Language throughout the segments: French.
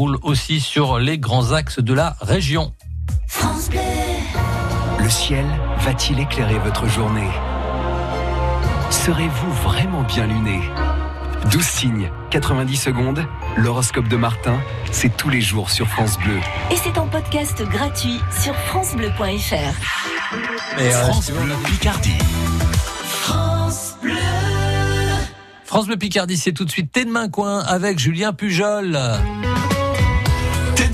roule aussi sur les grands axes de la région. France Bleu. Le ciel va-t-il éclairer votre journée? Serez-vous vraiment bien luné? 12 signes, 90 secondes, l'horoscope de Martin, c'est tous les jours sur France Bleu. Et c'est en podcast gratuit sur FranceBleu.fr. Et, euh, France Bleu Picardie. France Bleu. France Bleu Picardie, c'est tout de suite Thé de Main Coin avec Julien Pujol.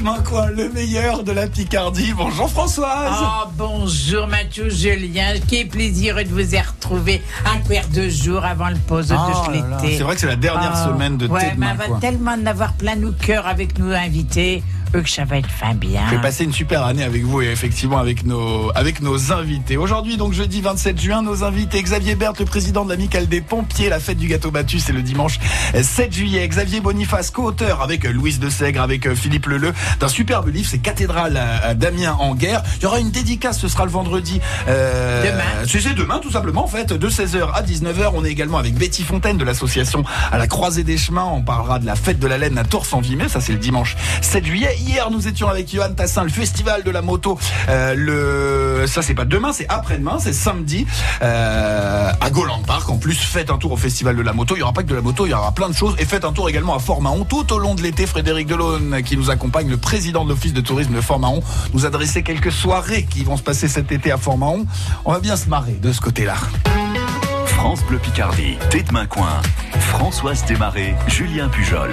Le meilleur de la Picardie. Bonjour Françoise. Oh, bonjour Mathieu Julien, quel plaisir de vous y retrouver un quart de jour avant le pause Oh de là, l'été. C'est vrai que c'est la dernière Ah, semaine de ouais, mais on va tellement en avoir plein nous cœur avec nous invités eux, que ça va être fin bien. Je vais passer une super année avec vous et effectivement avec nos, avec nos invités. Aujourd'hui, donc jeudi 27 juin, nos invités Xavier Berthe, le président de l'amicale des pompiers. La fête du gâteau battu, c'est le dimanche 7 juillet. Xavier Boniface, co-auteur avec Louise de Sègre, avec Philippe Leleu, d'un superbe livre, c'est Cathédrale à, Damien en guerre. Il y aura une dédicace, ce sera le vendredi. euh, Demain. C'est demain, tout simplement, en fait, de 16h à 19h. On est également avec Betty Fontaine de l'association à la Croisée des Chemins. On parlera de la fête de la laine à Tours en Vimay. Ça, c'est le dimanche 7 juillet. Hier, nous étions avec Johan Tassin, le festival de la moto. Euh, le, ça, c'est pas demain, c'est après-demain, c'est samedi, euh, à Goland Park. En plus, faites un tour au festival de la moto. Il y aura pas que de la moto, il y aura plein de choses. Et faites un tour également à Fort-Mahon tout au long de l'été. Frédéric Delaune, qui nous accompagne, le président de l'office de tourisme de Fort-Mahon, nous a dressé quelques soirées qui vont se passer cet été à Fort-Mahon. On va bien se marrer de ce côté-là. France Bleu Picardie, Tête Main Coin. Françoise Desmarais, Julien Pujol.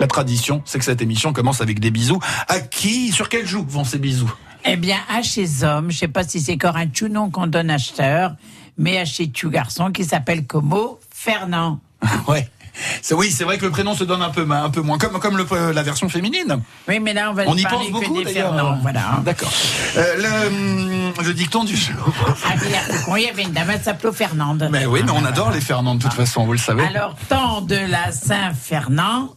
La tradition, c'est que cette émission commence avec des bisous. À qui, sur quel joue vont ces bisous? Eh bien, à chez homme, je sais pas si c'est encore un non qu'on donne acheteur, mais à chez tu garçon qui s'appelle Como Fernand. Ouais. C'est oui, c'est vrai que le prénom se donne un peu, un peu moins, comme comme le- la version féminine. Oui, mais là, on va On y pense que beaucoup d'ailleurs. Voilà. D'accord. Euh, le, hum, le dicton du jour. À Villers-Faucon, il y avait une dame, elle s'appelait Fernande. Mais oui, mais on adore les Fernand de toute façon, vous le savez. Alors, temps de la Saint-Fernand,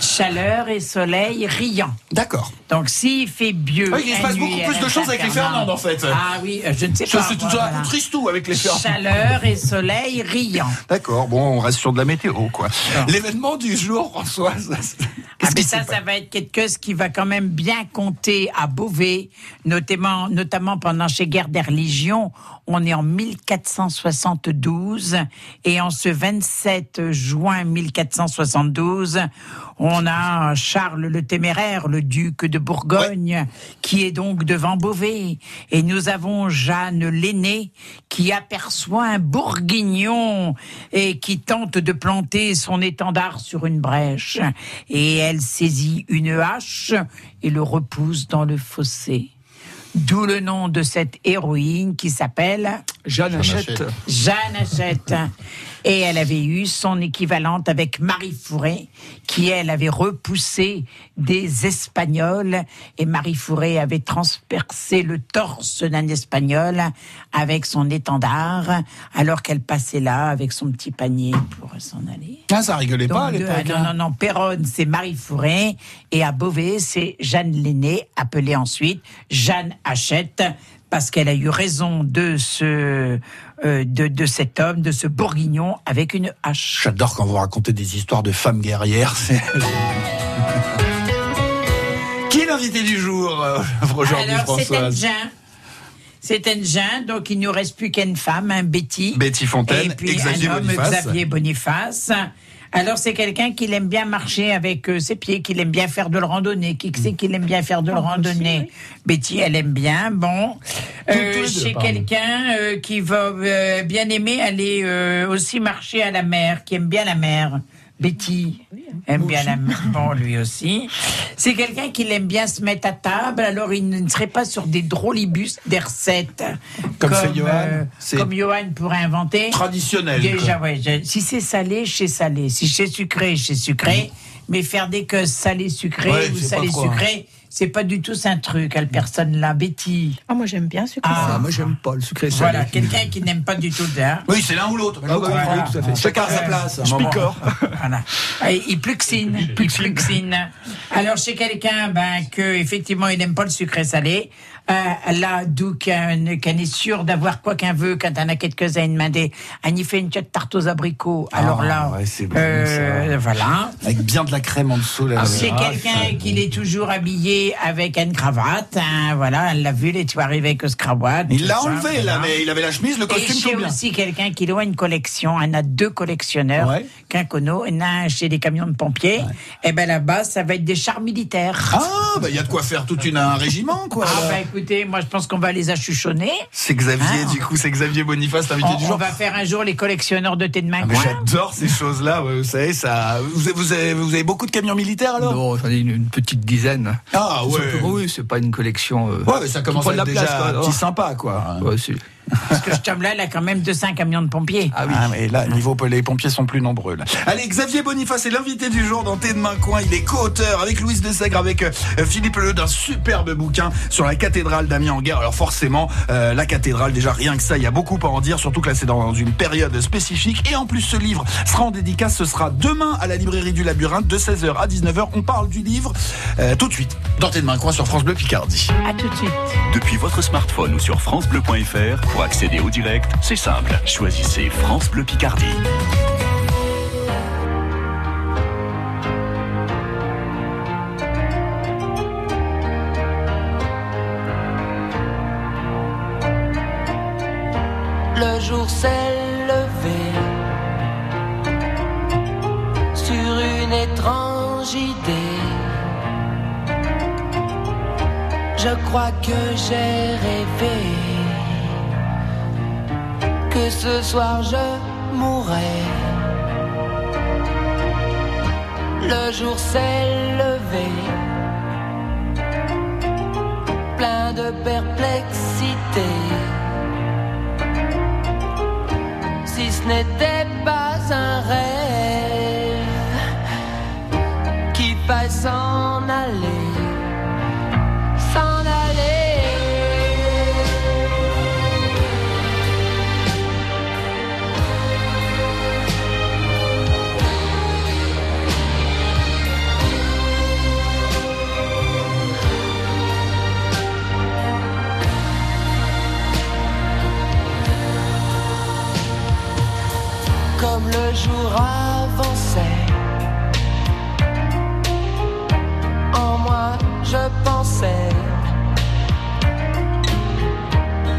chaleur et soleil riant. D'accord. Donc, s'il fait mieux. Oui, il se passe beaucoup plus de choses avec les Fernandes, en fait. Ah oui, euh, je ne sais Ça, pas. c'est tout un peu tristou avec les Fernand. Chaleur et soleil riant. D'accord, bon, on reste sur de la météo, quoi. L'événement du jour, Françoise. Ah, mais ça, ça va être quelque chose qui va quand même bien compter à Beauvais, notamment, notamment pendant ces guerres des religions. On est en 1472 et en ce 27 juin 1472, on a Charles le Téméraire, le duc de Bourgogne, qui est donc devant Beauvais. Et nous avons Jeanne l'aînée qui aperçoit un bourguignon et qui tente de planter son étendard sur une brèche. Et elle saisit une hache et le repousse dans le fossé. D'où le nom de cette héroïne qui s'appelle Jeanne Hachette. Jeanne Hachette. Et elle avait eu son équivalente avec Marie Fourré, qui elle avait repoussé des Espagnols. Et Marie Fourré avait transpercé le torse d'un Espagnol avec son étendard, alors qu'elle passait là avec son petit panier pour s'en aller. Ah, ça rigolait pas à Donc, l'époque. de- hein. non, non, non, Péronne, c'est Marie Fourré. Et à Beauvais, c'est Jeanne Lenné, appelée ensuite Jeanne Hachette, parce qu'elle a eu raison de ce, euh, de, de cet homme, de ce bourguignon, avec une hache. J'adore quand vous racontez des histoires de femmes guerrières. c'est- Qui est l'invité du jour euh, aujourd'hui, Alors, c'est Françoise Jean. C'est Jean, donc il ne nous reste plus qu'une femme, un Betty. Betty Fontaine et puis et Xavier un homme, Boniface. Xavier Boniface. Alors c'est quelqu'un qui aime bien marcher avec euh, ses pieds, qui aime bien faire de la randonnée. Qui sait qu'il aime bien faire de la randonnée Betty, elle aime bien. Bon, euh, c'est quelqu'un euh, qui va euh, bien aimer aller aussi marcher à la mer, qui aime bien la mer. Betty aime bien la. Bon, lui aussi. C'est quelqu'un qui aime bien se mettre à table, alors il ne serait pas sur des drôlibus des recettes. Comme Johan. C'est- Comme Johan pourrait inventer. Traditionnel. Déjà, quoi. ouais, je- si c'est salé, chez salé. Si c'est sucré, chez sucré. Mais faire des que salé sucré Ouais, ou c'est hein. sucré, c'est pas du tout un truc, elle personne là, Betty. Ah, moi j'aime bien sucré Ah, salé. Ah, moi, j'aime pas le sucré salé. Voilà, quelqu'un qui n'aime pas du tout ça. Oui, c'est l'un ou l'autre. Ah, oui, Voilà. oui, tout à fait. Chacun à sa place. à un Je picore. Voilà. Et il pluxine, il pluxine. Alors chez quelqu'un, ben que effectivement il n'aime pas le sucré salé, euh, là d'où qu'un qu'un est sûr d'avoir quoi qu'un veut quand on a quelques-uns demandé, on y fait une petite tarte aux abricots. Alors Ah, là, ouais, c'est bon, euh, voilà. Avec bien de la crème en dessous. Là, Ah, quelqu'un qu'il est toujours habillé avec une cravate, hein, voilà, elle l'a vu, il est arrivé avec ce cravate. Il l'a enlevé, il voilà. avait, il avait la chemise, le Et costume tout bien. aussi quelqu'un qui a une collection, on a deux collectionneurs, Ouais. qu'un cono, et un chez les camions de pompiers. Et ben là-bas, ça va être des chars militaires. Ah, bah il y a de quoi faire toute une, un régiment, quoi. Ah, écoutez, moi je pense qu'on va les achuchonner. C'est Xavier, Ah. du coup, c'est Xavier Boniface, l'invité On, du on jour. va faire un jour les collectionneurs de thé de main. Ah, J'adore ces choses-là, vous savez, ça. Vous avez, vous avez, vous avez beaucoup de camions militaires alors? Non, j'en ai une, une petite dizaine. Ah ouais. Oui, c'est pas une collection. euh, Ouais, mais ça commence à de être la déjà place, quoi, petit sympa, quoi. ouais, c'est- Parce que ce homme-là, il a quand même 200 camions de pompiers. Ah oui. Ah, mais là, niveau les pompiers sont plus nombreux. Là. Allez, Xavier Boniface est l'invité du jour dans Thé de Main Coin. Il est co-auteur avec Louise Dessègre, avec euh, Philippe Leu d'un superbe bouquin sur la cathédrale d'Amiens en guerre. Alors forcément, euh, la cathédrale, déjà rien que ça, il y a beaucoup à en dire, surtout que là c'est dans une période spécifique. Et en plus, ce livre sera en dédicace, ce sera demain à la librairie du Labyrinthe de 16h à 19h. On parle du livre euh, tout de suite dans Thé de Main Coin sur France Bleu Picardie. À tout de suite. Depuis votre smartphone ou sur francebleu.fr, pour accéder au direct, c'est simple. Choisissez France Bleu Picardie. Le jour s'est levé sur une étrange idée. Je crois que j'ai rêvé que ce soir je mourrais. Le jour s'est levé, plein de perplexité. si ce n'était pas un rêve qui faille s'en aller, le jour avançait, en moi je pensais,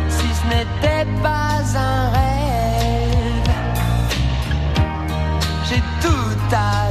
si ce n'était pas un rêve, j'ai tout à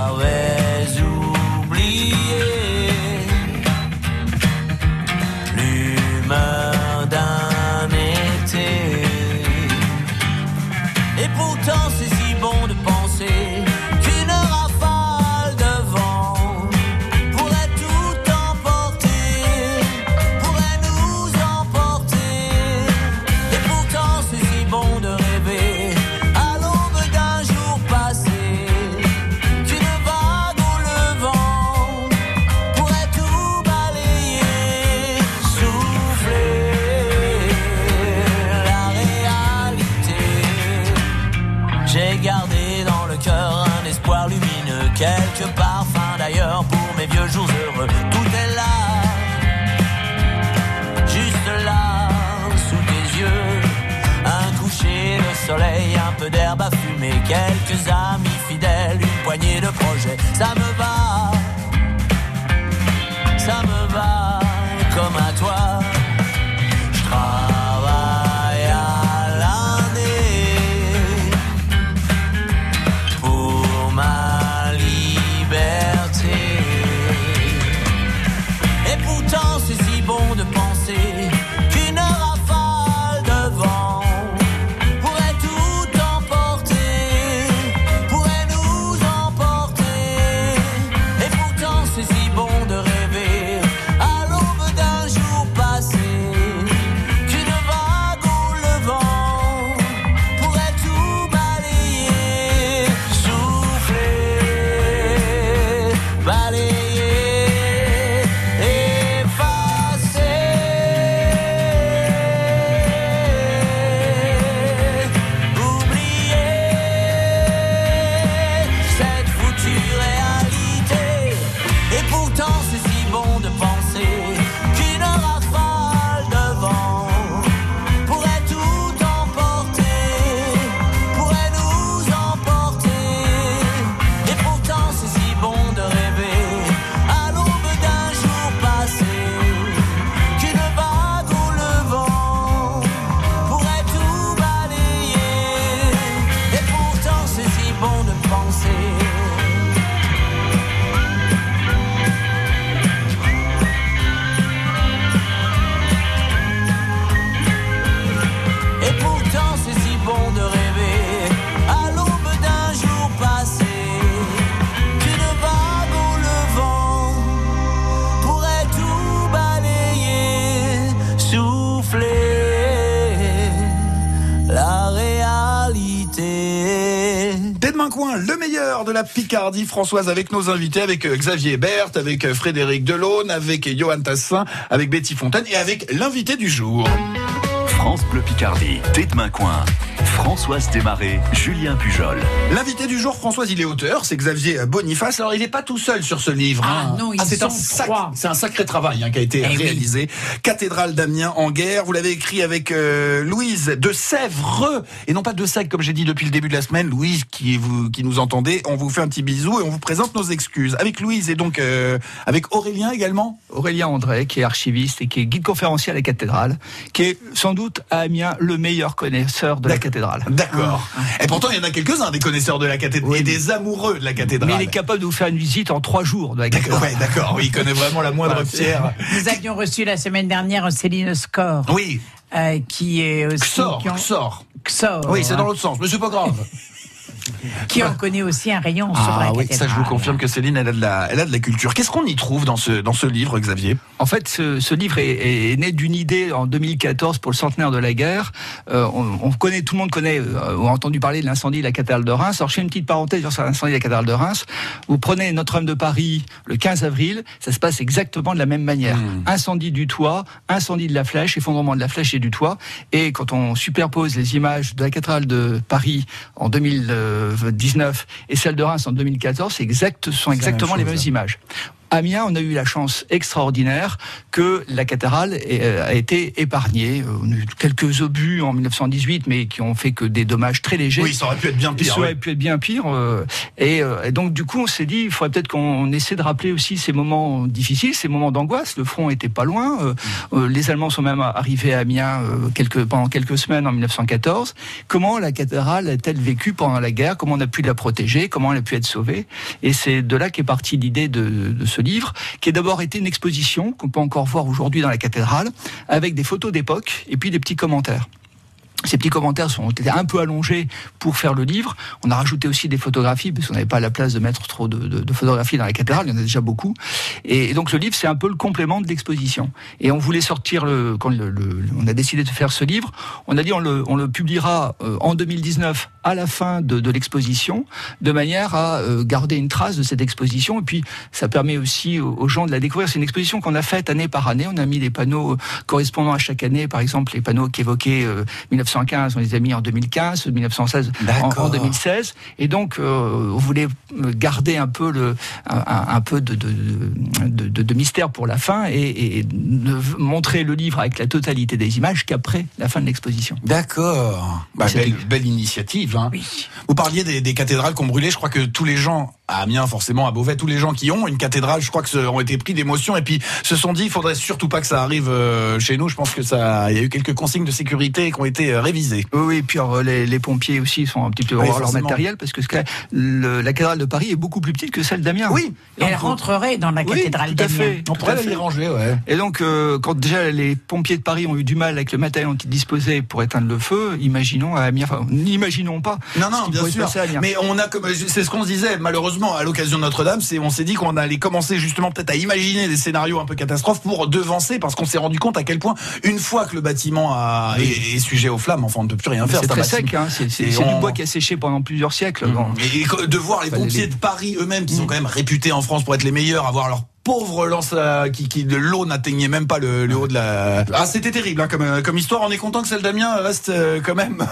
Picardie Françoise avec nos invités, avec euh, Xavier Berthe, avec euh, Frédéric Delaune, avec euh, Johan Tassin, avec Betty Fontaine et avec l'invité du jour. France Bleu Picardie, tête main coin. Françoise Desmarais, Julien Pujol. L'invité du jour, Françoise, il est auteur, c'est Xavier Boniface. Alors, il n'est pas tout seul sur ce livre. Ah hein. non, ils c'est un, sont sac- trois. c'est un sacré travail hein, qui a été Eh oui. réalisé. Cathédrale d'Amiens en guerre. Vous l'avez écrit avec euh, Louise de Sèvres et non pas de Sèvres comme j'ai dit depuis le début de la semaine. Louise, qui vous qui nous entendez, on vous fait un petit bisou et on vous présente nos excuses. Avec Louise et donc euh, avec Aurélien également. Aurélien André, qui est archiviste et qui est guide conférencier à la cathédrale, qui est sans doute à Amiens le meilleur connaisseur de la D'accord. Cathédrale. D'accord. Et pourtant, il y en a quelques-uns des connaisseurs de la cathédrale Oui. et des amoureux de la cathédrale. Mais il est capable de vous faire une visite en trois jours de la D'accord, cathédrale. ouais, d'accord. Oui, il connaît vraiment la moindre pierre. Nous avions reçu la semaine dernière Céline Score, Oui. euh, qui est aussi. Xor, qui en- Xor. Xor, Oui, c'est dans l'autre sens, mais c'est pas grave. Qui en connaît aussi un rayon sur la Ah oui, ça je vous confirme que Céline, elle a de la, elle a de la culture. Qu'est-ce qu'on y trouve dans ce, dans ce livre, Xavier? En fait, ce, ce livre est, est né d'une idée en 2014 pour le centenaire de la guerre. Euh, on, on connaît, tout le monde connaît euh, ou a entendu parler de l'incendie de la cathédrale de Reims. Alors, je fais une petite parenthèse sur l'incendie de la cathédrale de Reims. Vous prenez Notre-Dame de Paris le 15 avril, ça se passe exactement de la même manière. Incendie du toit, incendie de la flèche, effondrement de la flèche et du toit. Et quand on superpose les images de la cathédrale de Paris en 2019 et celle de Reims en 2014, c'est exact, ce sont exactement les mêmes hein. images. Amiens, on a eu la chance extraordinaire que la cathédrale euh, a été épargnée. Euh, On a eu quelques obus en 1918, mais qui ont fait que des dommages très légers. Oui, ça aurait pu être bien pire. ça aurait pu être bien pire. euh, et, et donc, du coup, on s'est dit, il faudrait peut-être qu'on essaie de rappeler aussi ces moments difficiles, ces moments d'angoisse. Le front était pas loin. euh, les Allemands sont même arrivés à Amiens quelques, pendant quelques semaines en 1914. Comment la cathédrale a-t-elle vécu pendant la guerre? Comment on a pu la protéger? Comment elle a pu être sauvée? Et c'est de là qu'est partie l'idée de, de ce livre, qui a d'abord été une exposition qu'on peut encore voir aujourd'hui dans la cathédrale, avec des photos d'époque et puis des petits commentaires. Ces petits commentaires sont été un peu allongés pour faire le livre. On a rajouté aussi des photographies parce qu'on n'avait pas la place de mettre trop de, de- de photographies dans la cathédrale. Il y en a déjà beaucoup. Et, donc le livre, c'est un peu le complément de l'exposition. Et on voulait sortir le, quand le- le- on a décidé de faire ce livre, on a dit on le, on le publiera euh, en 2019 à la fin de, de l'exposition, de manière à euh, garder une trace de cette exposition. Et puis ça permet aussi aux, gens de la découvrir. C'est une exposition qu'on a faite année par année. On a mis des panneaux correspondant à chaque année. Par exemple, les panneaux qui évoquaient euh, 1915, on les a mis en 2015, 1916 en, D'accord. en 2016. Et donc, euh, on voulait garder un peu le, un, un peu de, de, de, de- de mystère pour la fin et, et ne montrer le livre avec la totalité des images qu'après la fin de l'exposition. D'accord. Bah, belle, belle initiative. Hein. Oui. Vous parliez des, des cathédrales qu'on brûlait. Je crois que tous les gens, à Amiens forcément, à Beauvais, tous les gens qui ont une cathédrale, je crois que ont été pris d'émotion et puis se sont dit, il faudrait surtout pas que ça arrive euh, chez nous. Je pense que ça, il y a eu quelques consignes de sécurité qui ont été euh. Oui, oui, et puis alors, les, les pompiers aussi sont un petit peu Oui, leur matériel parce que le- la cathédrale de Paris est beaucoup plus petite que celle d'Amiens. Oui. Et elle Donc, rentrerait dans la cathédrale d'Amiens. On pourrait la ranger, ouais. Et donc, euh, quand déjà les pompiers de Paris ont eu du mal avec le matériel dont ils disposaient pour éteindre le feu, imaginons à Amiens, enfin, n'imaginons pas. Non, ce non, qui bien sûr. passer à Amiens. Mais on a comme, c'est ce qu'on se disait, malheureusement, à l'occasion de Notre-Dame, c'est, on s'est dit qu'on allait commencer justement peut-être à imaginer des scénarios un peu catastrophes pour devancer, parce qu'on s'est rendu compte à quel point, une fois que le bâtiment a, est, est sujet aux flammes, enfin, on ne peut plus rien faire. C'est un très sec, hein, c'est on- du bois qui a séché pendant plusieurs siècles. Mmh. Bon. Et de voir les pompiers les- de Paris eux-mêmes, qui sont quand même réputés en France pour être les meilleurs, avoir leur pauvre lance à- qui, qui de l'eau n'atteignait même pas le, le haut de la. Ah, c'était terrible hein, comme, euh, comme histoire. On est content que celle d'Amiens reste euh, quand même.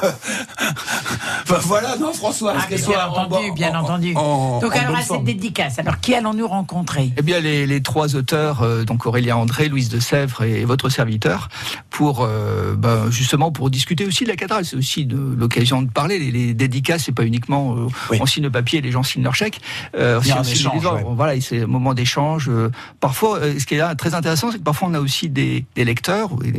enfin voilà, non, François, Ah, bien soit entendu, bien en- entendu. en- Donc en alors à cette dédicace, alors qui allons-nous rencontrer? Eh bien, les, les trois auteurs, euh, donc Aurélien André, Louise de Sèvres et votre serviteur, pour euh, ben, justement pour discuter aussi de la cathédrale. C'est aussi de l'occasion de parler. Les, les dédicaces, c'est pas uniquement euh, Oui. on signe le papier, et les gens signent leur chèque. Euh, Il y a on un signe échange, ouais. Voilà, et c'est un moment d'échange. Euh, parfois, euh, ce qui est là très intéressant, c'est que parfois on a aussi des, des lecteurs des-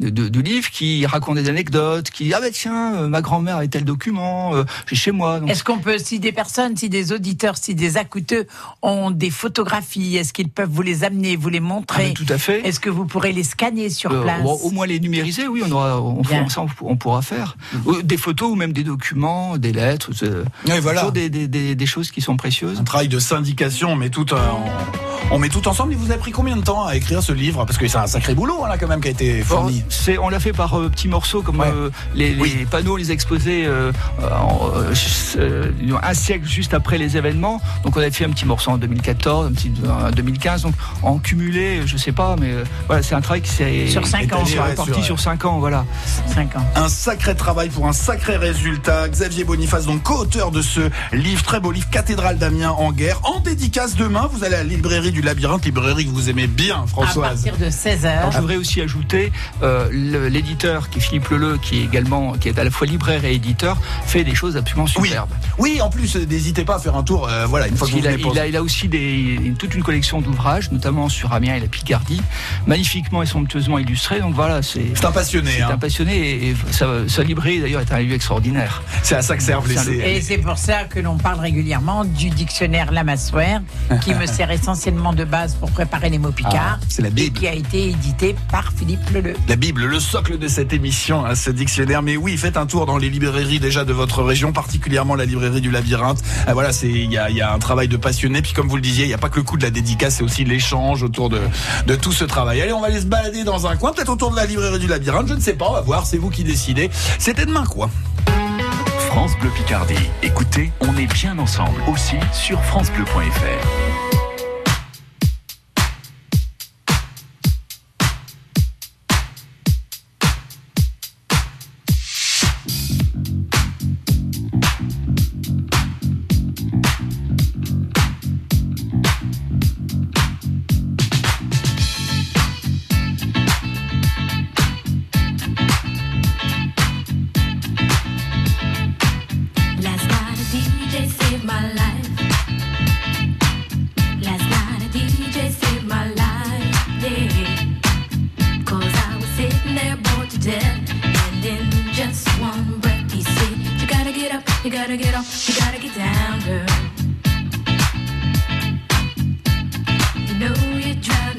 de, de- de livres qui racontent des anecdotes, qui disent ah ben tiens, euh, ma grand-mère a tel document, euh, j'ai chez moi. Donc, Est-ce qu'on peut, si des personnes, si des auditeurs, si des acouteux ont des photographies, est-ce qu'ils peuvent vous les amener, vous les ah, montrer mais tout à fait. Est-ce que vous pourrez les scanner sur Euh, place bon, au moins les numériser, oui, on aura, on, Bien. ça, on, on pourra faire. Euh, Des photos ou même des documents, des lettres, Oui, voilà. toujours des, des, des, des choses qui sont précieuses. Un travail de syndication, mais tout en, On met tout ensemble. Et vous avez pris combien de temps à écrire ce livre Parce que c'est un sacré boulot, hein, là, quand même, qui a été fourni. On l'a fait par euh, petits morceaux, comme Ouais. euh, les, les Oui. panneaux, les exposés euh, en, un siècle juste après les événements. Donc on avait fait un petit morceau en 2014, un petit en 2015. Donc en cumulé, je sais pas, mais euh, voilà, c'est un travail qui s'est Sur cinq ans, ouais, sur, sur, euh, 5 ans, voilà. 5 ans. Un sacré travail pour un sacré résultat. Xavier Boniface, donc co-auteur de ce livre, très beau livre, Cathédrale d'Amiens en guerre. En dédicace demain, vous allez à la librairie du Labyrinthe, librairie que vous aimez bien, À Françoise. partir de 16 Alors, heures. je voudrais aussi ajouter euh, l'éditeur qui est Philippe Leleu, qui est également qui est à la fois libraire et éditeur, fait des choses absolument superbes. Oui, en plus, n'hésitez pas à faire un tour, euh, voilà, une fois que vous Il a, il, a, il a aussi des, toute une collection d'ouvrages, notamment sur Amiens et la Picardie, magnifiquement et somptueusement illustrés. Donc voilà, c'est C'est un passionné, c'est hein. un passionné et, et sa, sa librairie d'ailleurs est un lieu extraordinaire. C'est à ça que servent les... Et c'est pour ça que l'on parle régulièrement du dictionnaire Lamassoire, qui me sert essentiellement de base pour préparer les mots picards, Ah, c'est la et Bible. qui a été édité par Philippe Leleu. La Bible, le socle de cette émission, hein, ce dictionnaire. Mais oui, faites un tour dans les librairies déjà de votre région, particulièrement la librairie du Labyrinthe. Ah, voilà, c'est il y a, il y a un travail de passionné. Puis comme vous le disiez, il n'y a pas que le coup de la dédicace, c'est aussi l'échange autour de, de tout ce travail. Allez, on va aller se balader dans un coin, peut-être autour de la librairie du Labyrinthe. Je ne sais pas, on va voir. C'est vous qui décidez. C'était demain, quoi. France Bleu Picardie. Écoutez, on est bien ensemble aussi sur francebleu.fr.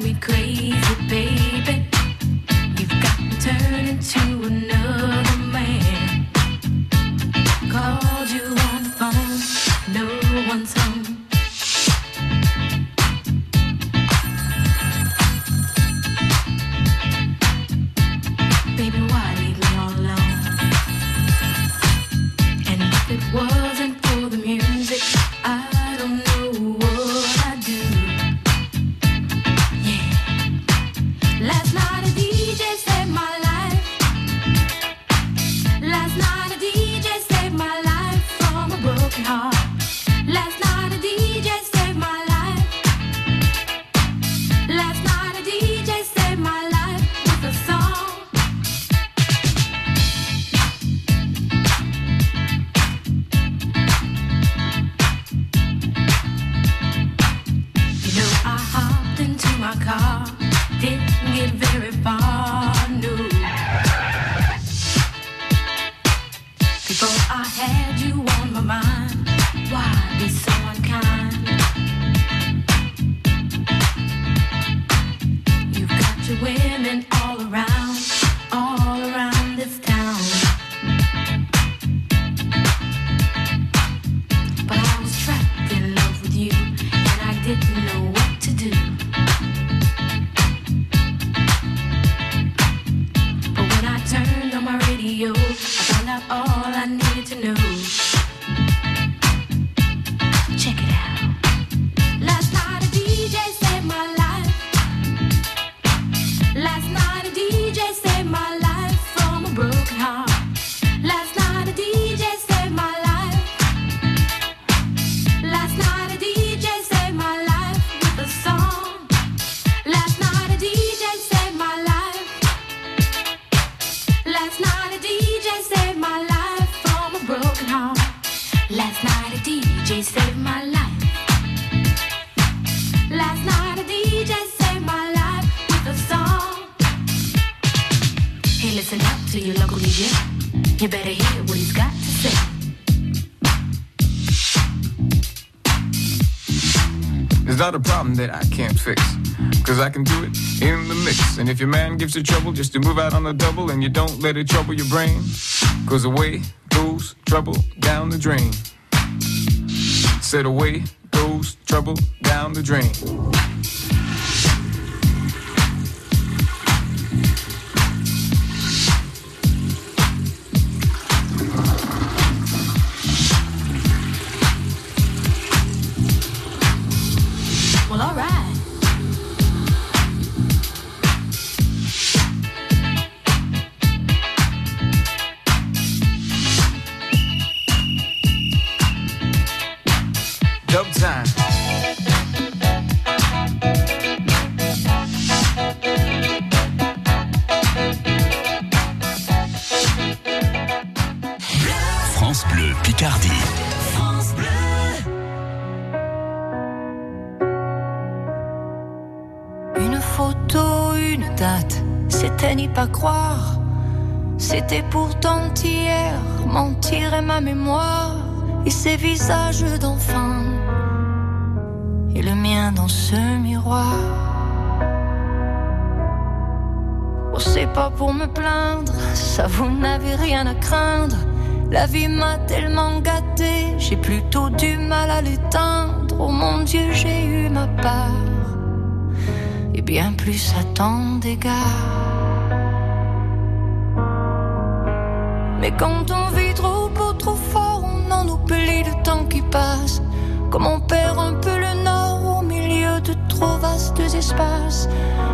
me crazy, baby. And if your man gives you trouble just to move out on the double and you don't let it trouble your brain, cause away goes trouble down the drain. Said away goes trouble down the drain. C'était n'y pas croire. C'était pourtant hier, mentir est ma mémoire. Et ces visages d'enfants, et le mien dans ce miroir. Oh, c'est pas pour me plaindre, ça vous n'avez rien à craindre. La vie m'a tellement gâté, j'ai plutôt du mal à l'éteindre. Oh mon Dieu, j'ai eu ma part et bien plus à tant d'égards. Quand on vit trop beau, trop fort, on en oublie le temps qui passe. Comme on perd un peu le nord au milieu de trop vastes espaces.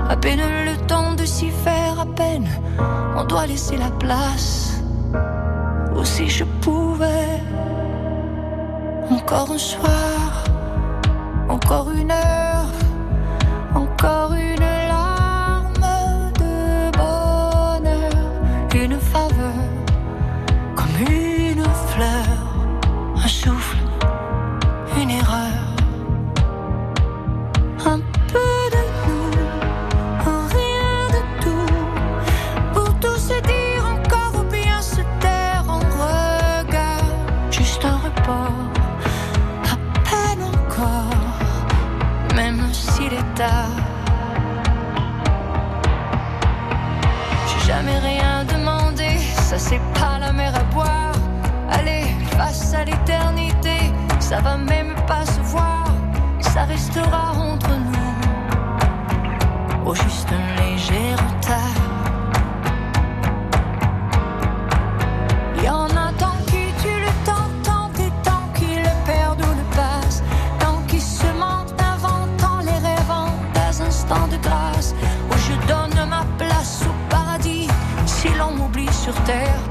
À peine le temps de s'y faire, à peine on doit laisser la place. Ou si je pouvais, encore un soir, encore une heure. Encore une un souffle, une erreur. Un peu de nous, rien de tout, pour tout se dire encore ou bien se taire en regard, juste un report, à peine encore même s'il est tard. J'ai jamais rien demandé, ça c'est pas face à l'éternité, ça va même pas se voir, ça restera entre nous. Au juste un léger retard. Y en a tant qui tuent le temps, tant et qui le perdent ou le passent, tant qui se mentent, inventant les rêvant des instants de grâce, où je donne ma place au paradis, si l'on m'oublie sur terre.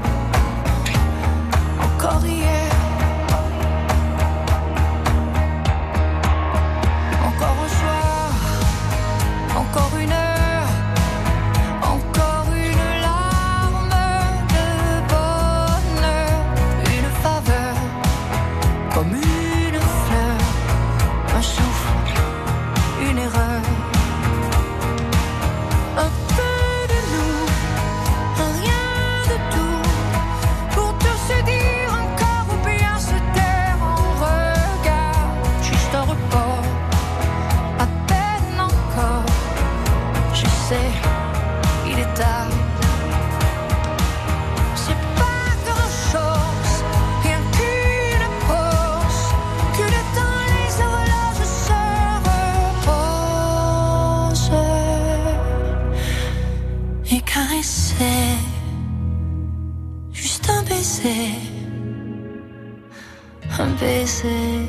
Un baiser.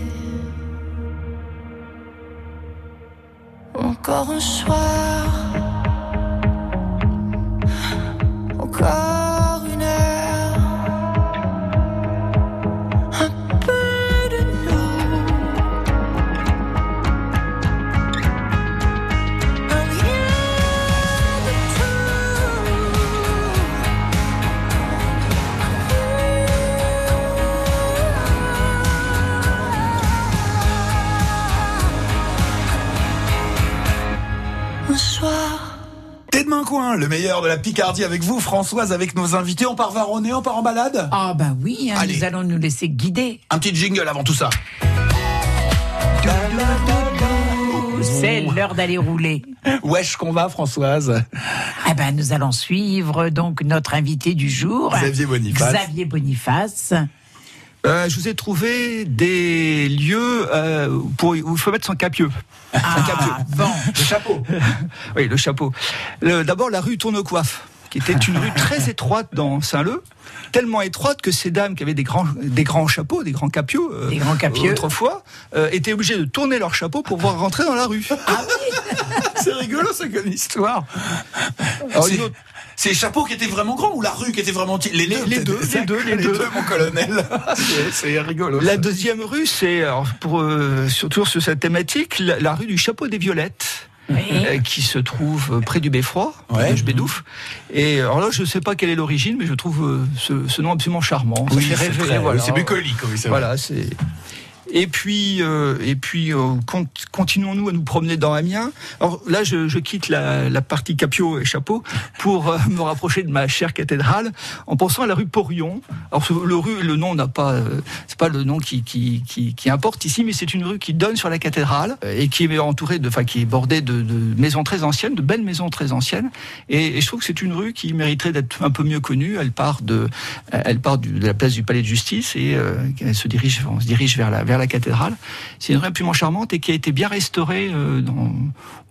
Encore un soir, main coin, le meilleur de la Picardie avec vous, Françoise, avec nos invités. On part varonner, on part en balade? Ah bah oui, hein, nous allons nous laisser guider. Un petit jingle avant tout ça. C'est l'heure d'aller rouler. Wesh qu'on va, Françoise? Eh ben, nous allons suivre donc notre invité du jour, Xavier Boniface. Xavier Boniface. Euh, je vous ai trouvé des lieux euh, pour, où il faut mettre son capieux. Ah, bon. Le chapeau. Oui, le chapeau. D'abord, la rue Tournecoiffe, qui était une rue très étroite dans Saint-Leu, tellement étroite que ces dames qui avaient des grands, des grands chapeaux, des grands capieux, euh, Des grands capieux. autrefois, euh, étaient obligées de tourner leur chapeau pour pouvoir rentrer dans la rue. C'est rigolo, ça, comme histoire. Alors, C'est- une autre- C'est les chapeaux qui étaient vraiment grands ou la rue qui était vraiment petite Les deux, les deux, les deux, les deux. mon colonel. C'est- rigolo. La ça. deuxième rue, c'est pour euh, surtout sur cette thématique, la, la rue du Chapeau des Violettes. euh, qui se trouve euh, près du Beffroi, Ouais. de Jbedouf. Et alors là, je ne sais pas quelle est l'origine, mais je trouve ce, ce nom absolument charmant. Oui, c'est voilà. bucolique, oui. Voilà, c'est. Et puis, euh, et puis euh, con- continuons-nous à nous promener dans Amiens. Alors là, je, quitte la, partie capio et chapeau pour euh, me rapprocher de ma chère cathédrale en pensant à la rue Porion. Alors le rue, le nom n'a pas, c'est pas le nom qui, qui, qui, importe ici, mais c'est une rue qui donne sur la cathédrale et qui est entourée de, enfin qui est bordée de, maisons très anciennes, de belles maisons très anciennes. Et, je trouve que c'est une rue qui mériterait d'être un peu mieux connue. Elle part de, elle part de la place du Palais de Justice et elle se dirige, se dirige vers la, vers la cathédrale. C'est une rue absolument charmante et qui a été bien restaurée euh, dans,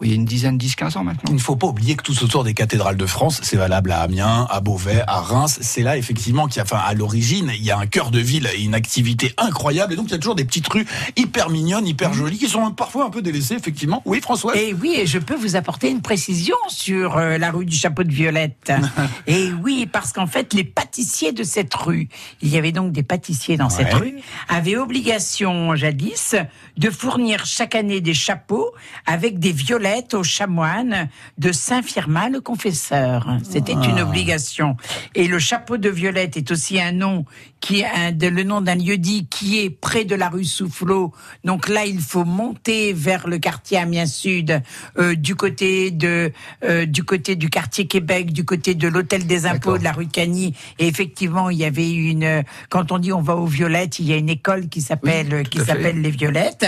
oui, il y a une dizaine, 10-15 ans maintenant. Il ne faut pas oublier que tout autour des cathédrales de France, c'est valable à Amiens, à Beauvais, à Reims. C'est là effectivement qu'il y a, enfin, à l'origine, il y a un cœur de ville et une activité incroyable. Et donc il y a toujours des petites rues hyper mignonnes, hyper jolies, qui sont parfois un peu délaissées, effectivement. Oui, François. Et oui, et je peux vous apporter une précision sur euh, la rue du Chapeau de Violette. et oui, parce qu'en fait, les pâtissiers de cette rue, il y avait donc des pâtissiers dans cette Ouais. rue, avaient obligation jadis de fournir chaque année des chapeaux avec des violettes aux chanoines de Saint-Firmin le confesseur. C'était Ah. une obligation. Et le chapeau de Violette est aussi un nom qui est un, de- le nom d'un lieu-dit qui est près de la rue Soufflot. Donc là, il faut monter vers le quartier Amiens Sud, euh, du côté de euh, du côté du quartier Québec, du côté de l'hôtel des impôts de la rue Cagny. Et effectivement, il y avait une quand on dit on va aux Violettes, il y a une école qui s'appelle qui s'appelle les Violettes.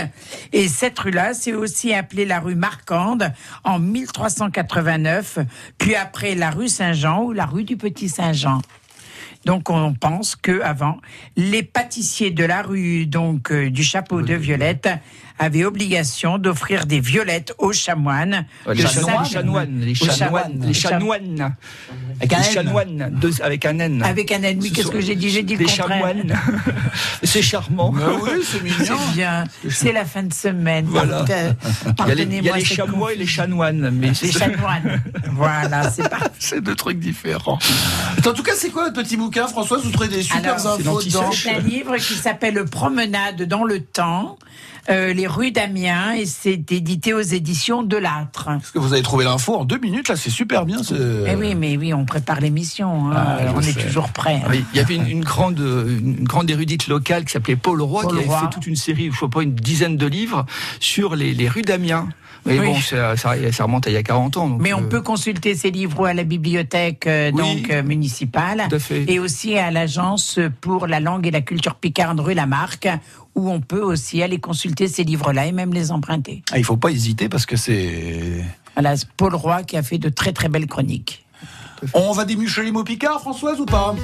Et cette rue-là, c'est aussi appelée la rue Marquande en 1389, puis après la rue Saint-Jean ou la rue du Petit Saint-Jean. Donc on pense que avant les pâtissiers de la rue donc euh, du chapeau de Violette avaient obligation d'offrir des violettes aux chamoines. Les chanoines, les chanoines, les chanoines, les chanoines, Avec un les N. deux- avec un N. Avec un ennemi, Ce qu'est-ce que j'ai dit J'ai dit le contraire. chanoines. C'est charmant. Ah oui, c'est mignon. C'est bien. C'est la fin de semaine. Voilà. Euh, Il y a les, les chamois et les chanoines, mais Les chanoines. voilà, c'est pas. C'est deux trucs différents. En tout cas, c'est quoi votre petit bouquin, Françoise Vous trouvez des super infos dedans C'est un livre qui s'appelle Promenade dans le temps, euh, les rues d'Amiens, et c'est édité aux éditions de l'Âtre. Parce que vous avez trouvé l'info en deux minutes, là, c'est super bien. ce- Eh oui, mais oui, on prépare l'émission, hein, Ah, on est sais. toujours prêt. Oui, il y avait une, une grande, une grande érudite locale qui s'appelait Paul Roy, Paul qui avait Roy. fait toute une série, je sais pas, une dizaine de livres sur les, les rues d'Amiens. Mais Oui. bon, ça, ça, ça remonte à il y a 40 ans. donc, Mais on euh, peut consulter ces livres à la bibliothèque euh, Oui, donc euh, municipale tout à fait. et aussi à l'agence pour la langue et la culture picarde rue Lamarck où on peut aussi aller consulter ces livres-là et même les emprunter. Ah, il faut pas hésiter parce que c'est. Voilà, c'est Paul Roy qui a fait de très très belles chroniques. On va démucher les mots picards, Françoise, ou pas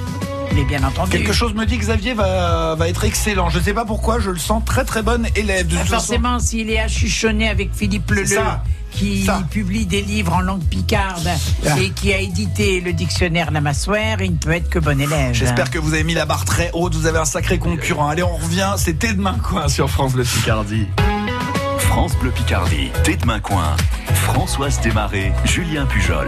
Mais bien entendu. Quelque chose me dit que Xavier va, va être excellent. Je sais pas pourquoi, je le sens très très bon élève. De toute façon. Forcément, s'il est à chuchonner avec Philippe Leleu, C'est ça. qui Ça. publie des livres en langue picarde Ah. et qui a édité le dictionnaire Lamassoire, il ne peut être que bon élève. J'espère que vous avez mis la barre très haute, vous avez un sacré concurrent. Allez, on revient, c'était demain quoi sur France Bleu Picardie. France Bleu Picardie, Tête de Main Coin. Françoise Desmarais, Julien Pujol.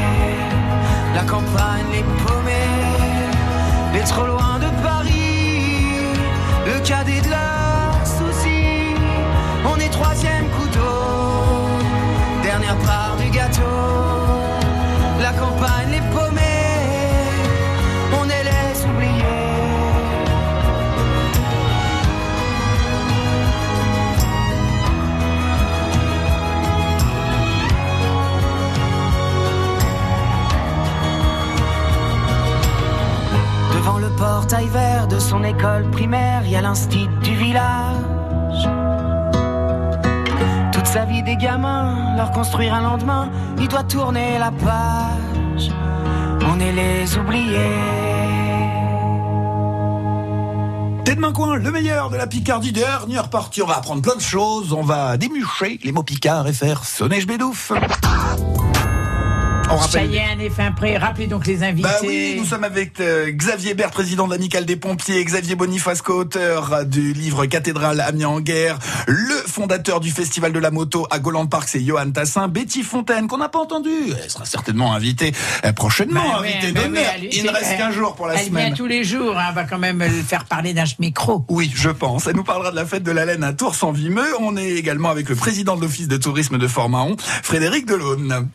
la campagne les paumés, les trop loin de Paris, le cadet de leurs soucis. On est troisième couteau, dernière part du gâteau. La campagne les portail vert de son école primaire, il y a l'instit du village. Toute sa vie des gamins, leur construire un lendemain, il doit tourner la page. On est les oubliés. De main coin, le meilleur de la Picardie dernière partie. On va apprendre plein de choses. On va démucher les mots picards et faire sonner bédouf. On Ça rappelle. y est, un effet prêt. Rappelez donc les invités. Bah oui, nous sommes avec euh, Xavier Bert, président de l'Amicale des Pompiers, Xavier Boniface, co-auteur du livre Cathédrale Amiens en guerre, le fondateur du Festival de la moto à Goland Park, c'est Johan Tassin, Betty Fontaine, qu'on n'a pas entendu, elle sera certainement invitée euh, prochainement, Bah invitée bah d'honneur. elle- Il ne reste qu'un elle- jour pour la elle semaine. vient tous les jours. hein, on va quand même le faire parler d'un micro. Oui, je pense. Elle nous parlera de la fête de la laine à Tours en Vimeux. On est également avec le président de l'Office de tourisme de Fort-Mahon, Frédéric Delaune.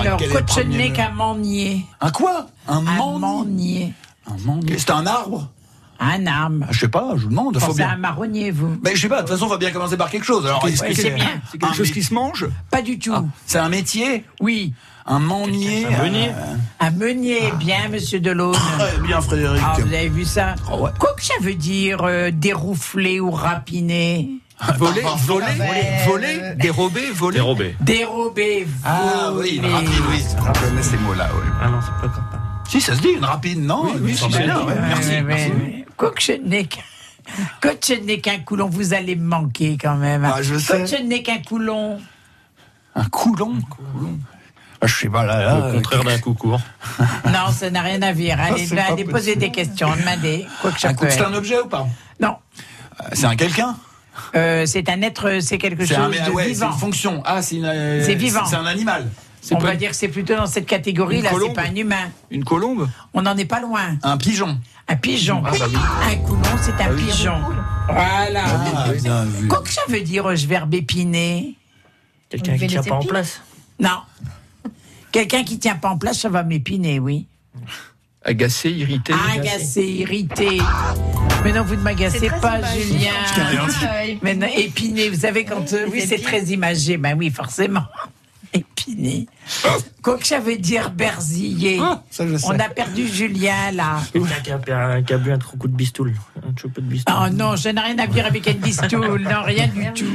Alors, mot à Manier. Un quoi? Un Un. Manier. Un manier. C'est un arbre Un arbre. Ah, Je sais pas, je vous demande. Faut bien. à un marronnier, vous. Mais je sais pas, de toute façon, on va bien commencer par quelque chose. Alors, est-ce Ouais, que c'est bien. C'est quelque un chose qui se mange? Pas du tout. C'est un métier? Oui. Un manier Un meunier euh, Un meunier, bien, monsieur Delaune. Très bien, Frédéric. Ah, vous avez vu ça? Oh, ouais. Quoi que ça veut dire euh, déroufler ou rapiner Voler, voler, Ouais. voler, dérober, voler. Dérobé. Dérober, Ah oui, une voler. rapide, oui. Je connais ces mots-là, oui. Ah non, c'est pas encore pareil. Si, ça se dit, une rapide, non? Oui, c'est bien, Merci. Quoi que je n'ai qu'un... Quand je n'ai qu'un coulon, vous allez me manquer quand même. Ah, je sais. Quand je n'ai qu'un coulon. Un coulon? Ah, je sais pas là. là Le contraire d'un coup court. Non, ça n'a rien à voir. Allez, pas allez poser des questions, demandez. Quoi que c'est un objet ou pas? Non. Euh, C'est un quelqu'un? Euh, c'est un être, c'est quelque C'est chose un, mais, ah de ouais, c'est vivant. une fonction. Ah, c'est une. euh, C'est vivant. C'est un animal. On va dire que c'est plutôt dans cette catégorie Une là, c'est pas un humain. Une colombe On n'en est pas loin. Un pigeon. Un pigeon. Ah, bah oui. Un coulon, c'est un pigeon. Voilà. Ah. Quoi que ça veut dire, je verbe épiner Quelqu'un qui tient pas en place. Non. Quelqu'un qui tient pas en place, ça va m'épiner, oui. Agacé, irrité. Agacé, irrité. Mais non, vous ne m'agacez pas, Julien. Mais non, épiné, vous savez, quand. euh, oui, c'est très imagé. Ben oui, forcément. Épiné. Quoi que veut dire ça, je sais. On a perdu Julien, là. Quelqu'un qui a, qui a- qui a bu un trop coup de bistoule. Un trop peu de bistoule. Oh non, je n'ai rien à dire avec une bistoule. Non, rien du tout.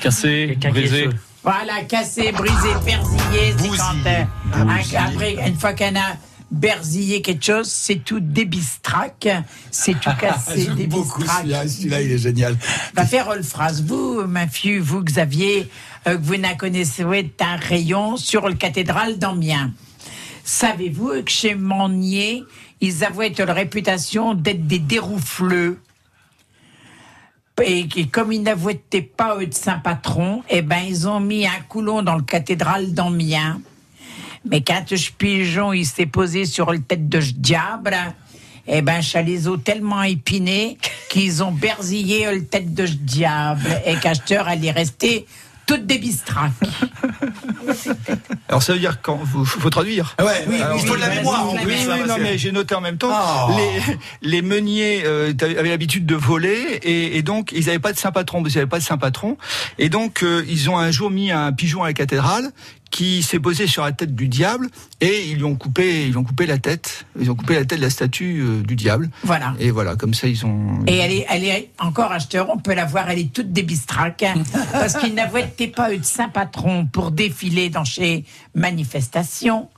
Cassé, brisé. Voilà, cassé, brisé, berzillé, c'est quand euh, Ah, un- après, une fois qu'on a berzillé quelque chose, c'est tout débistrac, c'est tout cassé, débistrac. celui-là. Celui-là, il est génial. Va faire une phrase. Vous, ma fille, vous, Xavier, euh, que vous n'en connaissez un rayon sur le cathédrale d'Amiens. Savez-vous que chez Monnier, ils avaient la réputation d'être des déroufleux? Et comme ils n'avouaient pas eux de Saint-Patron, eh ben, ils ont mis un coulon dans le cathédrale d'Amiens. Mais quand ce pigeon, il s'est posé sur le tête de ce diable, eh ben, ça les a tellement épinés qu'ils ont berzillé le tête de ce diable. Et qu'acheteur, elle est restée toute débistraque. Alors ça veut dire quand vous faut traduire. Ah Ouais, oui, Alors, il faut de la mémoire. en plus, Oui, parce non, mais j'ai noté en même temps. Oh. Les, les meuniers euh, avaient l'habitude de voler et, et donc ils n'avaient pas de saint patron, parce qu'ils n'avaient pas de saint patron. Et donc euh, ils ont un jour mis un pigeon à la cathédrale qui s'est posé sur la tête du diable et ils lui ont coupé, ils ont coupé la tête. Ils ont coupé la tête de la statue euh, du diable. Voilà. Et voilà, comme ça ils ont. Et elle est, elle est encore acheteur, on peut la voir, elle est toute débistraque, hein, parce qu'ils n'avaient pas eu de saint patron pour défiler dans ces manifestations,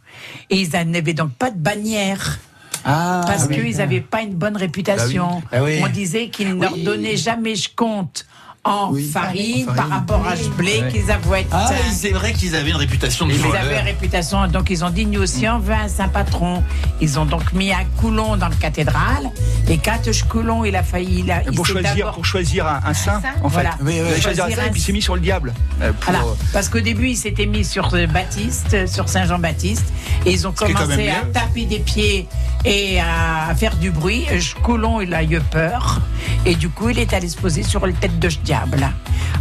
et ils n'avaient donc pas de bannière. Ah, Parce oui. qu'ils n'avaient pas une bonne réputation. Ah oui. On disait qu'ils ne leur donnaient jamais je compte en farine, par rapport à ce blé qu'ils avouaient. Ah, c'est vrai qu'ils avaient une réputation de Ils avaient réputation, donc ils ont dit nous aussi on veut un saint patron. Ils ont donc mis un coulon dans le cathédrale, et quand ce coulon il a failli, il, a, il pour choisir, pour choisir un, un saint, en fait. Voilà. Oui, oui. Il a choisi un Choisir saint un et puis il s'est mis sur le diable. euh, pour, Voilà. euh, Parce qu'au début, ils s'étaient mis sur euh, Baptiste, euh, sur Saint Jean-Baptiste, et ils ont commencé à taper des pieds et à faire du bruit. Euh, Coulon, il a eu peur, et du coup, il est allé se poser sur le tête de diable.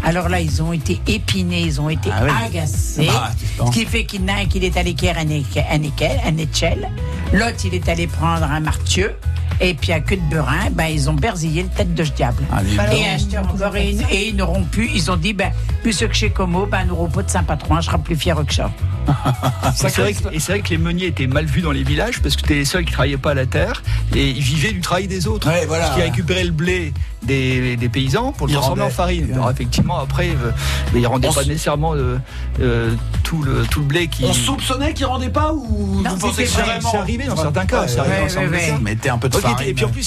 Alors là, ils ont été épinés, ils ont été Ah oui. agacés, Ah, tu ce qui fait qu'il y en a un qui est allé faire un, un, échelle, l'autre, il est allé prendre un martieu. Et puis à queue de burin, ben, ils ont berzillé le tête de ce diable. Ah, et acheté encore et, une- et ils n'auront plus, ils ont dit, ben, plus ce que chez Como, ben, n'auront pas de Saint-Patron, je serai plus fier que ça. Et c'est vrai, que- et c'est vrai que les meuniers étaient mal vus dans les villages parce que c'était les seuls qui travaillaient pas la terre et ils vivaient du travail des autres. Ouais, voilà, Parce qu'ils ouais. récupéraient le blé des, des paysans pour le transformer en. Farine. Alors effectivement, après, euh, mais ils rendaient On pas nécessairement euh, euh, tout, le, tout le blé qui. On soupçonnait qu'ils rendaient pas ou Non, vous pensez que c'est vrai, vraiment c'est arrivé dans certains cas, Ouais, c'est arrivé ouais, dans ouais, certains ouais. cas. Ils mettaient un peu de Ok, farine. et puis en plus,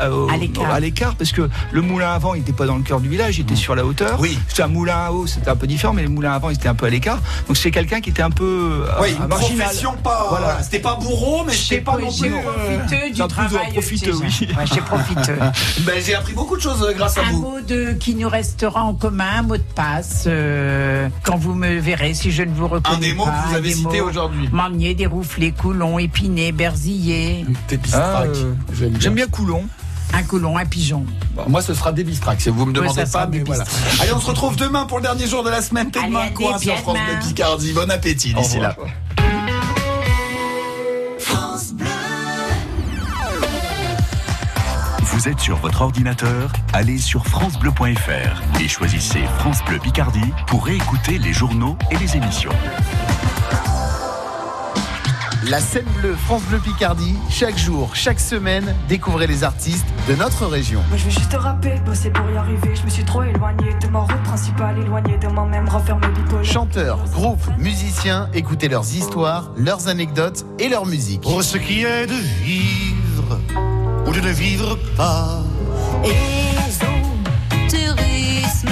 euh, au- À l'écart. parce que le moulin à vent, il n'était pas dans le cœur du village, il était sur la hauteur. Oui. C'était un moulin à eau, c'était un peu différent, mais le moulin à vent, il était un peu à l'écart. Donc c'est quelqu'un qui était un peu euh, Oui, un une marginal. profession pas. Voilà. C'était pas bourreau, mais c'était pas non plus. euh, profiteux du un peu de travail. profiteux, oui. Ouais, profiteux. Ben, j'ai appris beaucoup de choses grâce à Un vous. mot de, qui nous restera en commun, un mot de passe, euh, quand vous me verrez, si je ne vous reconnais Un des mots pas, que vous avez des cité mots. aujourd'hui. Manier, dérouflé, coulon, épiné, berzillé. Ah, euh, J'aime bien. J'aime bien Coulon. Un coulon, un pigeon. Bon, moi, ce sera Débistrac. Si vous me demandez pas, mais voilà. Allez, on se retrouve demain pour le dernier jour de la semaine. T'es demain, quoi, sur France. Bleu Picardie. Bon appétit d'ici là. Vous êtes sur votre ordinateur, allez sur francebleu.fr et choisissez France Bleu Picardie pour réécouter les journaux et les émissions. La scène bleue France Bleu Picardie, chaque jour, chaque semaine, découvrez les artistes de notre région. Moi je veux juste rapper, bosser pour y arriver. Je me suis trop éloigné de ma route principale, éloigné de moi-même. Chanteurs, groupes, musiciens, écoutez leurs histoires, leurs anecdotes et leur musique. Pour ce qui est de vivre de ne vivre pas. tourisme,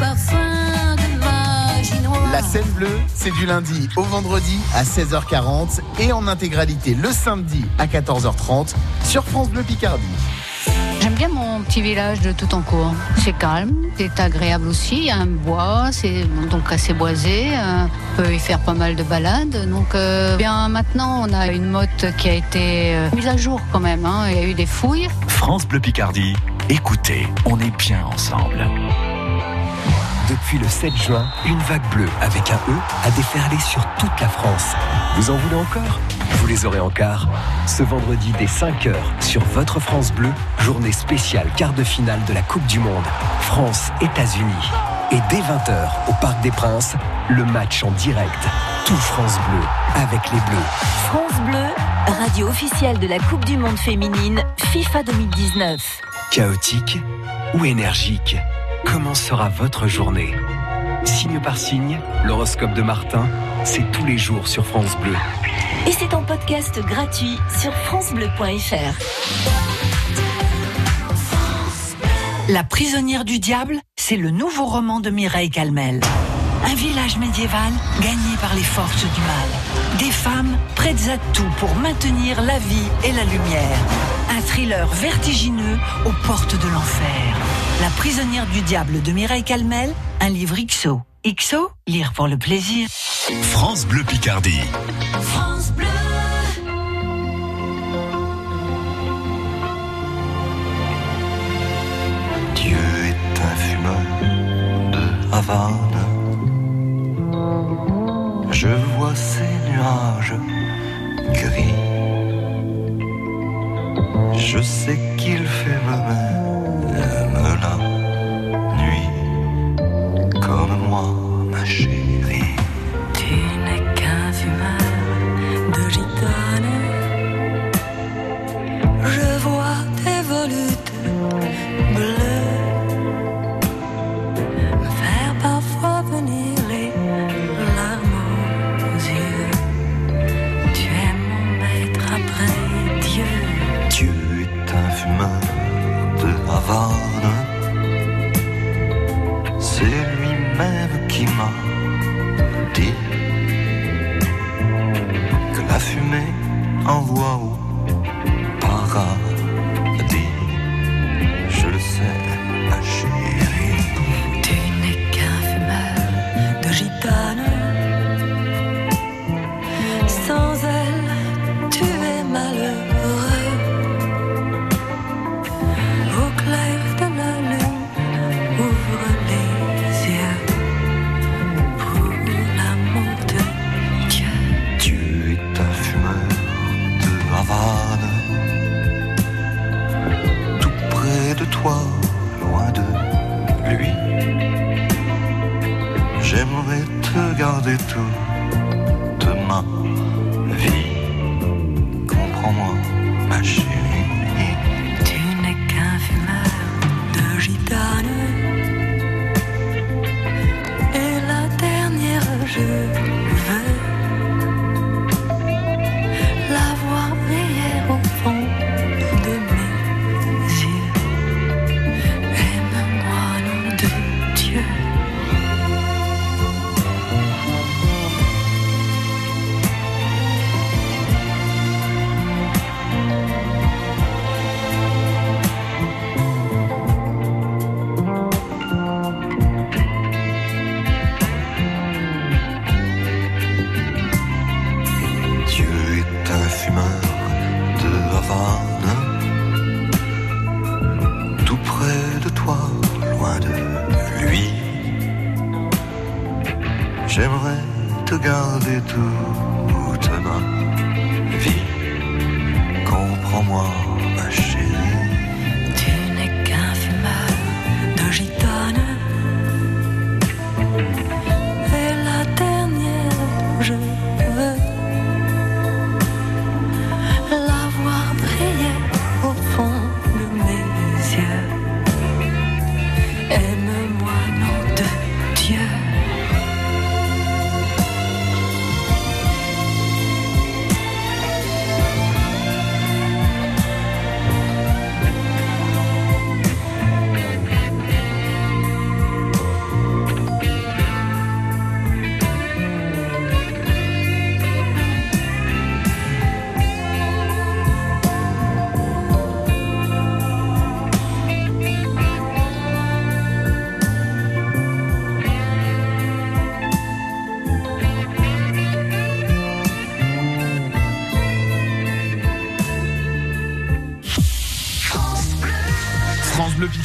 parfum de magie noire. La Scène Bleue, c'est du lundi au vendredi à 16h40 et en intégralité le samedi à 14h30 sur France Bleu Picardie. Petit village de Toutancourt. C'est calme, c'est agréable aussi. Il y a un bois, c'est donc assez boisé. euh, On peut y faire pas mal de balades. Donc, euh, bien maintenant, on a une motte qui a été euh, mise à jour quand même. hein. Il y a eu des fouilles. France Bleu Picardie, écoutez, on est bien ensemble. Depuis le 7 juin, une vague bleue avec un E a déferlé sur toute la France. Vous en voulez encore? Vous les aurez en quart. Ce vendredi dès 5h sur votre France Bleu, journée spéciale quart de finale de la Coupe du Monde. France-États-Unis. Et dès 20h au Parc des Princes, le match en direct. Tout France Bleu avec les Bleus. France Bleu, radio officielle de la Coupe du Monde féminine FIFA 2019. Chaotique ou énergique? Comment sera votre journée? Signe par signe, l'horoscope de Martin, c'est tous les jours sur France Bleu. Et c'est en podcast gratuit sur FranceBleu.fr. La prisonnière du diable, c'est le nouveau roman de Mireille Calmel. Un village médiéval gagné par les forces du mal. Des femmes prêtes à tout pour maintenir la vie et la lumière. Un thriller vertigineux aux portes de l'enfer. La prisonnière du diable de Mireille Calmel, un livre XO. XO, lire pour le plaisir. France Bleu Picardie. France Bleu. Dieu est un fumeur de Havane. Je vois ces nuages gris. Je sais qu'il fait même